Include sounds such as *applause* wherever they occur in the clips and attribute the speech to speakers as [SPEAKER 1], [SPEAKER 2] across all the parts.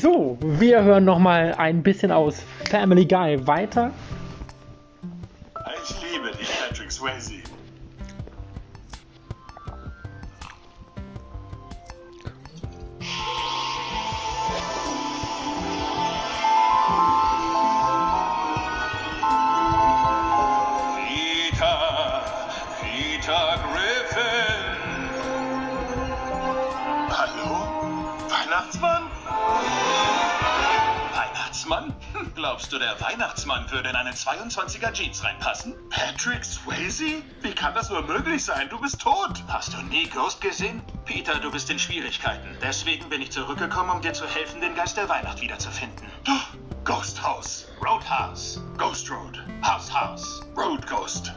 [SPEAKER 1] So, wir hören noch mal ein bisschen aus Family Guy weiter.
[SPEAKER 2] Ich liebe dich, Patrick Swayze. Griffin. Hallo? Weihnachtsmann? Weihnachtsmann? Hm, Glaubst du, der Weihnachtsmann würde in einen 22er Jeans reinpassen? Patrick Swayze? Wie kann das nur möglich sein? Du bist tot. Hast du nie Ghost gesehen? Peter, du bist in Schwierigkeiten. Deswegen bin ich zurückgekommen, um dir zu helfen, den Geist der Weihnacht wiederzufinden. Ghost House. Roadhouse. Ghost Road. House House. Road Ghost.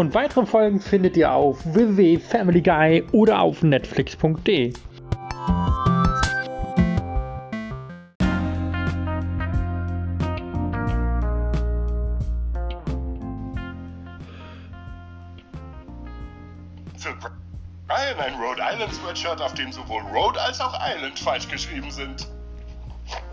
[SPEAKER 1] Und weitere Folgen findet ihr auf www.familyguy oder auf netflix.de.
[SPEAKER 2] Für Brian ein Rhode Island Sweatshirt, auf dem sowohl Rhode als auch Island falsch geschrieben sind.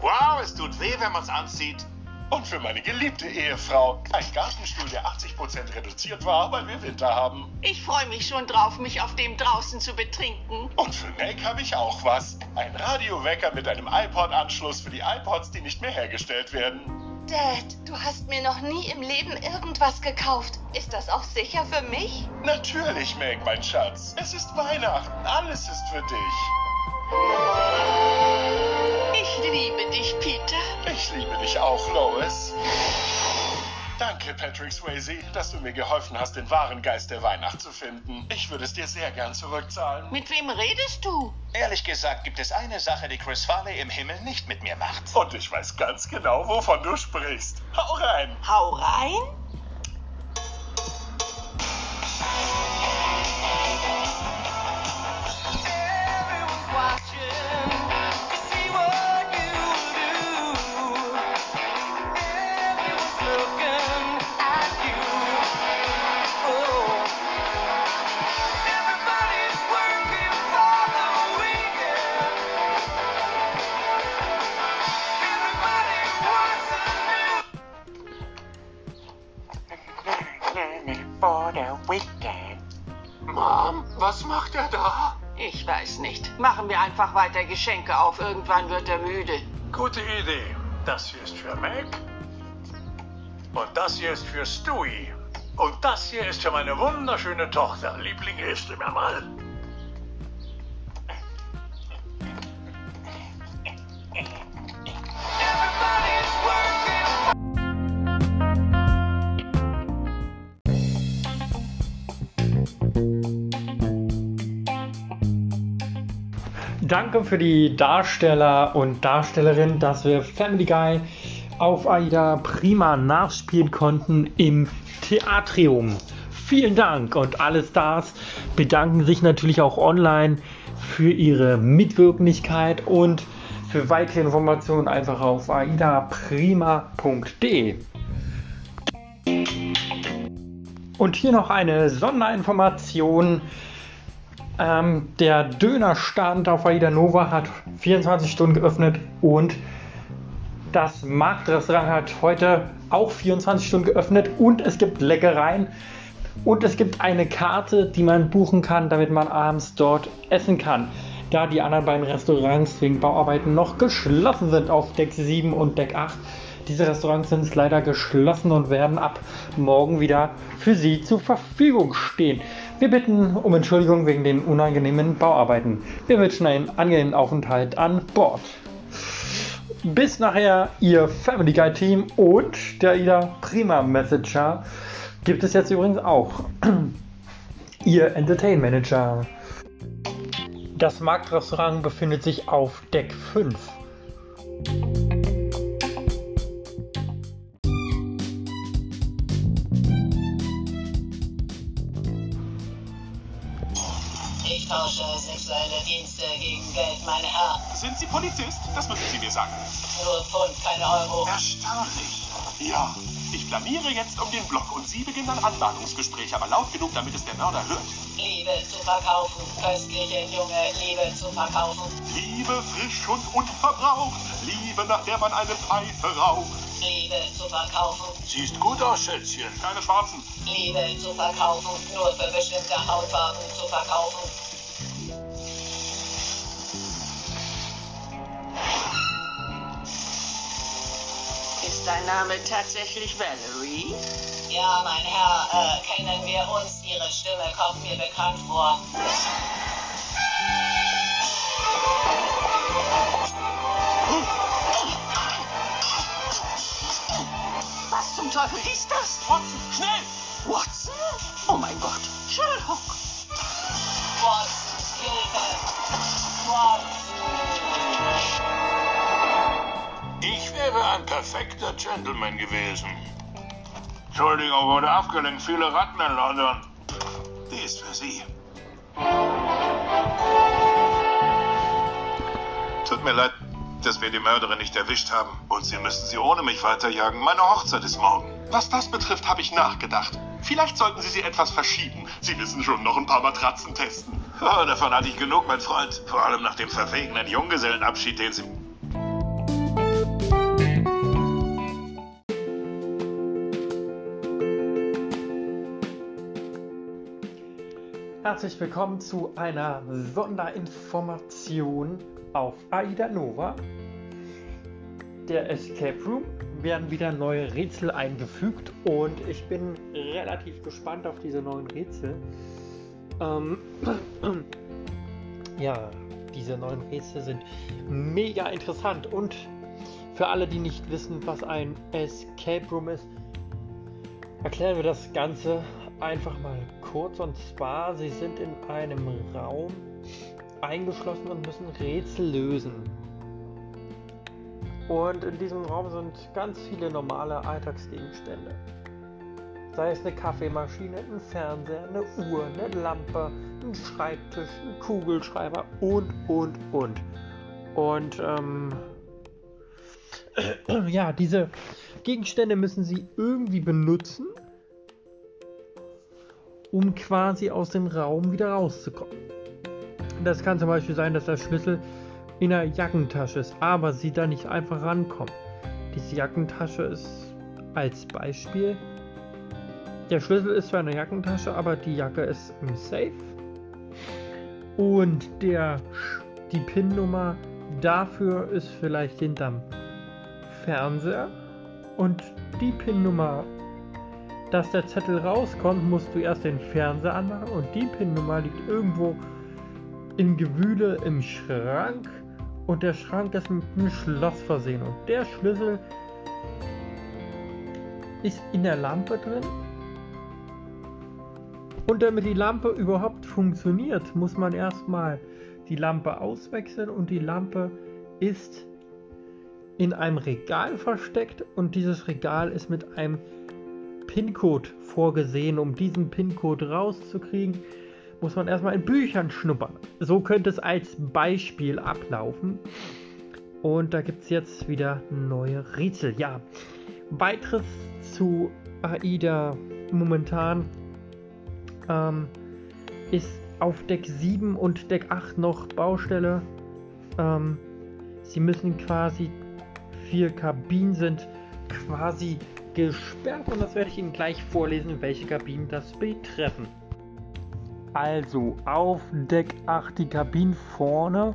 [SPEAKER 3] Wow, es tut weh, wenn man es anzieht.
[SPEAKER 2] Und für meine geliebte Ehefrau ein Gartenstuhl, der 80% reduziert war, weil wir Winter haben.
[SPEAKER 4] Ich freue mich schon drauf, mich auf dem draußen zu betrinken.
[SPEAKER 2] Und für Nick habe ich auch was. Ein Radiowecker mit einem iPod-Anschluss für die iPods, die nicht mehr hergestellt werden.
[SPEAKER 5] Dad, du hast mir noch nie im Leben irgendwas gekauft. Ist das auch sicher für mich?
[SPEAKER 2] Natürlich, Meg, mein Schatz. Es ist Weihnachten. Alles ist für dich.
[SPEAKER 4] Ich liebe dich, Peter.
[SPEAKER 2] Ich liebe dich auch, Lois. Danke, Patrick Swayze, dass du mir geholfen hast, den wahren Geist der Weihnacht zu finden. Ich würde es dir sehr gern zurückzahlen.
[SPEAKER 4] Mit wem redest du?
[SPEAKER 3] Ehrlich gesagt gibt es eine Sache, die Chris Farley im Himmel nicht mit mir macht.
[SPEAKER 2] Und ich weiß ganz genau, wovon du sprichst. Hau rein.
[SPEAKER 4] Hau rein?
[SPEAKER 3] Mom, was macht er da?
[SPEAKER 4] Ich weiß nicht. Machen wir einfach weiter Geschenke auf. Irgendwann wird er müde.
[SPEAKER 6] Gute Idee. Das hier ist für Mac. Und das hier ist für Stewie. Und das hier ist für meine wunderschöne Tochter. Liebling, hilfst du mir mal?
[SPEAKER 1] Danke für die Darsteller und Darstellerin, dass wir Family Guy auf AIDA prima nachspielen konnten im Theatrium. Vielen Dank und alle Stars bedanken sich natürlich auch online für ihre Mitwirklichkeit und für weitere Informationen einfach auf aidaprima.de. Und hier noch eine Sonderinformation. Ähm, der Dönerstand auf Aida Nova hat 24 Stunden geöffnet und das Marktrestaurant hat heute auch 24 Stunden geöffnet und es gibt Leckereien und es gibt eine Karte, die man buchen kann, damit man abends dort essen kann. Da die anderen beiden Restaurants wegen Bauarbeiten noch geschlossen sind auf Deck 7 und Deck 8. Diese Restaurants sind leider geschlossen und werden ab morgen wieder für Sie zur Verfügung stehen. Wir bitten um Entschuldigung wegen den unangenehmen Bauarbeiten. Wir wünschen einen angenehmen Aufenthalt an Bord. Bis nachher, Ihr Family Guide Team und der Ida Prima Messenger gibt es jetzt übrigens auch. *clears throat* Ihr Entertain Manager. Das Marktrestaurant befindet sich auf Deck 5.
[SPEAKER 2] Sind Sie Polizist? Das müssen Sie mir sagen.
[SPEAKER 7] Nur Pfund, keine Euro.
[SPEAKER 2] Erstaunlich. Ja, Ich planiere jetzt um den Block und Sie beginnen ein Anmahnungsgespräch, aber laut genug, damit es der Mörder hört.
[SPEAKER 7] Liebe zu verkaufen, köstliche junge Liebe zu verkaufen.
[SPEAKER 2] Liebe frisch und unverbraucht, Liebe, nach der man eine Pfeife raucht.
[SPEAKER 7] Liebe zu verkaufen,
[SPEAKER 6] Siehst gut aus, Schätzchen.
[SPEAKER 2] Keine Schwarzen.
[SPEAKER 7] Liebe zu verkaufen, nur für bestimmte Hautfarben zu verkaufen.
[SPEAKER 4] Dein Name tatsächlich Valerie?
[SPEAKER 7] Ja, mein Herr, äh, kennen wir uns? Ihre Stimme kommt mir bekannt vor.
[SPEAKER 4] Was zum Teufel ist das?
[SPEAKER 2] Watson, schnell!
[SPEAKER 4] Watson? Oh mein Gott, Sherlock!
[SPEAKER 7] Watson, Hilfe! Watson!
[SPEAKER 6] Ich wäre ein perfekter Gentleman gewesen.
[SPEAKER 2] Entschuldigung, wurde abgelenkt. Viele Ratten in London. Die ist für Sie. Tut mir leid, dass wir die Mörderin nicht erwischt haben. Und Sie müssen sie ohne mich weiterjagen. Meine Hochzeit ist morgen. Was das betrifft, habe ich nachgedacht. Vielleicht sollten Sie sie etwas verschieben. Sie wissen schon, noch ein paar Matratzen testen. Oh, davon hatte ich genug, mein Freund. Vor allem nach dem verwegenen Junggesellenabschied, den Sie...
[SPEAKER 1] Herzlich willkommen zu einer Sonderinformation auf Aida Nova. Der Escape Room werden wieder neue Rätsel eingefügt und ich bin relativ gespannt auf diese neuen Rätsel. Ähm, *clears throat* ja, diese neuen Rätsel sind mega interessant und für alle, die nicht wissen, was ein Escape Room ist, erklären wir das Ganze einfach mal kurz. Und zwar, sie sind in einem Raum eingeschlossen und müssen Rätsel lösen. Und in diesem Raum sind ganz viele normale Alltagsgegenstände. Sei es eine Kaffeemaschine, ein Fernseher, eine Uhr, eine Lampe, ein Schreibtisch, ein Kugelschreiber und, und, und. Und ähm, *clears throat* ja, diese Gegenstände müssen sie irgendwie benutzen, um quasi aus dem Raum wieder rauszukommen. Das kann zum Beispiel sein, dass der Schlüssel in der Jackentasche ist, aber sie da nicht einfach rankommen. Diese Jackentasche ist als Beispiel. Der Schlüssel ist zwar in der Jackentasche, aber die Jacke ist im Safe. Und der, die PIN-Nummer dafür ist vielleicht hinterm Fernseher. Und die PIN-Nummer dass der Zettel rauskommt, musst du erst den Fernseher anmachen und die PIN-Nummer liegt irgendwo im Gewühle im Schrank und der Schrank ist mit einem Schloss versehen und der Schlüssel ist in der Lampe drin. Und damit die Lampe überhaupt funktioniert, muss man erstmal die Lampe auswechseln und die Lampe ist in einem Regal versteckt und dieses Regal ist mit einem PIN-Code vorgesehen. Um diesen PIN-Code rauszukriegen, muss man erstmal in Büchern schnuppern. So könnte es als Beispiel ablaufen. Und da gibt es jetzt wieder neue Rätsel. Ja, weiteres zu AIDA momentan ähm, ist auf Deck 7 und Deck 8 noch Baustelle. Ähm, sie müssen quasi, vier Kabinen sind quasi gesperrt und das werde ich Ihnen gleich vorlesen, welche Kabinen das betreffen. Also auf Deck 8 die Kabinen vorne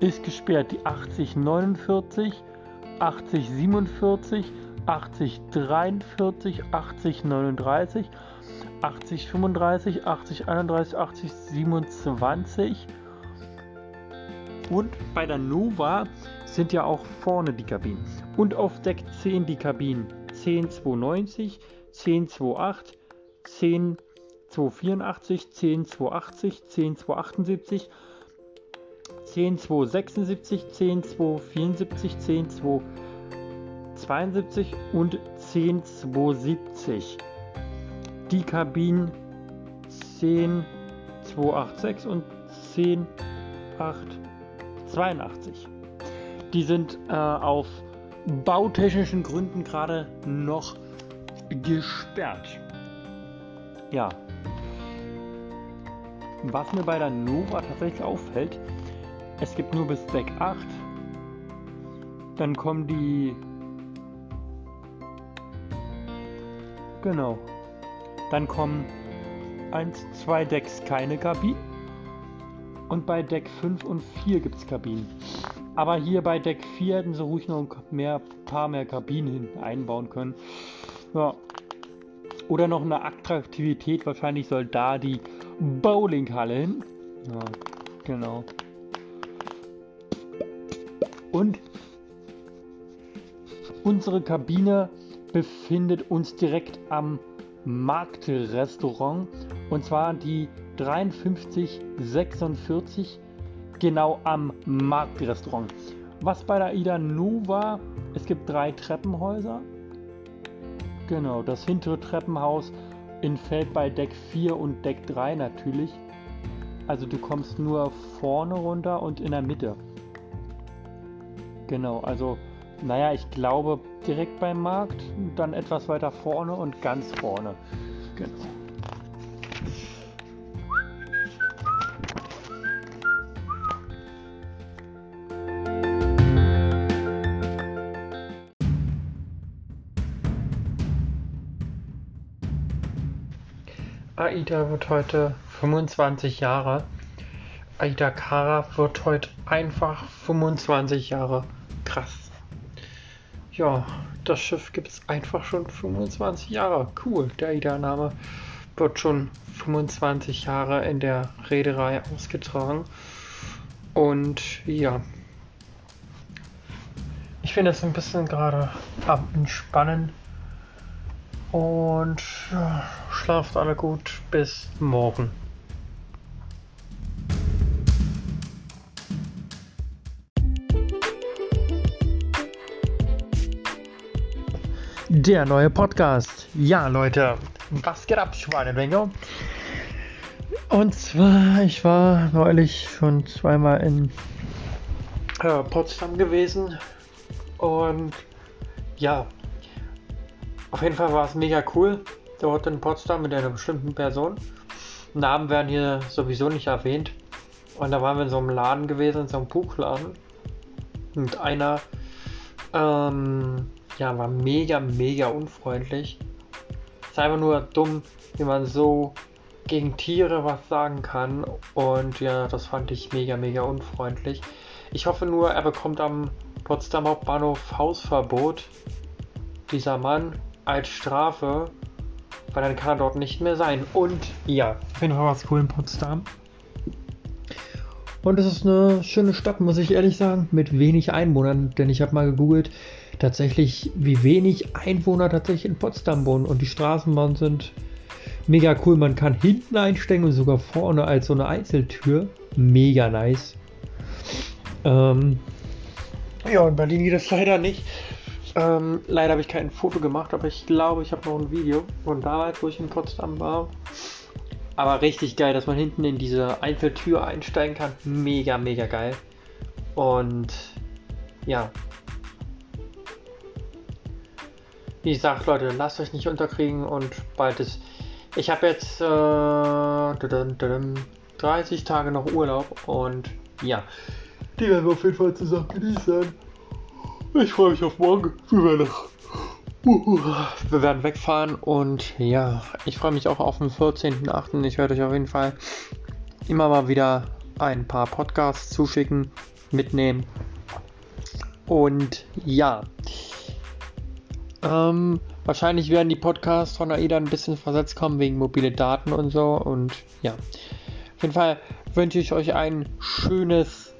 [SPEAKER 1] ist gesperrt die 8049, 8047, 8043, 8039, 8035, 8031, 8027 und bei der Nova sind ja auch vorne die Kabinen. Und auf Deck 10 die Kabinen 10290, 10228, 10284, 10280, 10278, 10276, 10274, 10272 und 10270. Die Kabinen 10286 und 10882. Die sind äh, auf bautechnischen Gründen gerade noch gesperrt. Ja. Was mir bei der Nova tatsächlich auffällt, es gibt nur bis Deck 8. Dann kommen die. Genau. Dann kommen 1, 2 Decks keine Kabinen. Und bei Deck 5 und 4 gibt es Kabinen. Aber hier bei Deck 4 hätten sie ruhig noch ein mehr, paar mehr Kabinen einbauen können. Ja. Oder noch eine Attraktivität. Wahrscheinlich soll da die Bowlinghalle hin. Ja, genau. Und unsere Kabine befindet uns direkt am Marktrestaurant. Und zwar die 5346 genau am Marktrestaurant. Was bei der Ida Nova, es gibt drei Treppenhäuser. Genau, das hintere Treppenhaus entfällt bei Deck 4 und Deck 3 natürlich. Also du kommst nur vorne runter und in der Mitte. Genau, also naja, ich glaube direkt beim Markt, dann etwas weiter vorne und ganz vorne. Genau. Aida wird heute 25 Jahre. Aida Kara wird heute einfach 25 Jahre. Krass. Ja, das Schiff gibt es einfach schon 25 Jahre. Cool, der Aida-Name wird schon 25 Jahre in der Reederei ausgetragen. Und ja, ich finde es ein bisschen gerade am Entspannen. Und ja, schlaft alle gut. Bis morgen. Der neue Podcast. Ja, Leute, was geht ab, Schweinebänge? Und zwar, ich war neulich schon zweimal in äh, Potsdam gewesen. Und ja, auf jeden Fall war es mega cool. Dort in Potsdam mit einer bestimmten Person. Namen werden hier sowieso nicht erwähnt. Und da waren wir in so einem Laden gewesen, in so einem Buchladen. Und einer, ähm, ja, war mega, mega unfreundlich. Ist einfach nur dumm, wie man so gegen Tiere was sagen kann. Und ja, das fand ich mega, mega unfreundlich. Ich hoffe nur, er bekommt am Potsdam Hauptbahnhof Hausverbot. Dieser Mann als Strafe, weil dann kann er dort nicht mehr sein. Und ja, auf jeden Fall war es cool in Potsdam. Und es ist eine schöne Stadt, muss ich ehrlich sagen, mit wenig Einwohnern, denn ich habe mal gegoogelt, tatsächlich, wie wenig Einwohner tatsächlich in Potsdam wohnen. Und die Straßenbahnen sind mega cool. Man kann hinten einsteigen und sogar vorne als so eine Einzeltür. Mega nice. Ähm, ja, in Berlin geht es leider nicht. Ähm, leider habe ich kein Foto gemacht, aber ich glaube, ich habe noch ein Video von damals, wo ich in Potsdam war. Aber richtig geil, dass man hinten in diese Einzeltür einsteigen kann. Mega, mega geil. Und ja, wie gesagt, Leute, lasst euch nicht unterkriegen und bald ist. Ich habe jetzt äh, 30 Tage noch Urlaub und ja, die werden wir auf jeden Fall zusammen genießen. Ich freue mich auf morgen. Wir werden, wir werden wegfahren und ja, ich freue mich auch auf den 14.8. Ich werde euch auf jeden Fall immer mal wieder ein paar Podcasts zuschicken, mitnehmen. Und ja, ähm, wahrscheinlich werden die Podcasts von AIDA ein bisschen versetzt kommen wegen mobile Daten und so. Und ja, auf jeden Fall wünsche ich euch ein schönes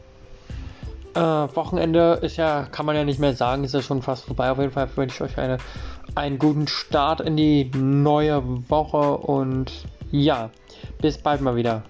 [SPEAKER 1] äh, Wochenende. Ist ja, kann man ja nicht mehr sagen, ist ja schon fast vorbei. Auf jeden Fall wünsche ich euch eine, einen guten Start in die neue Woche und ja, bis bald mal wieder.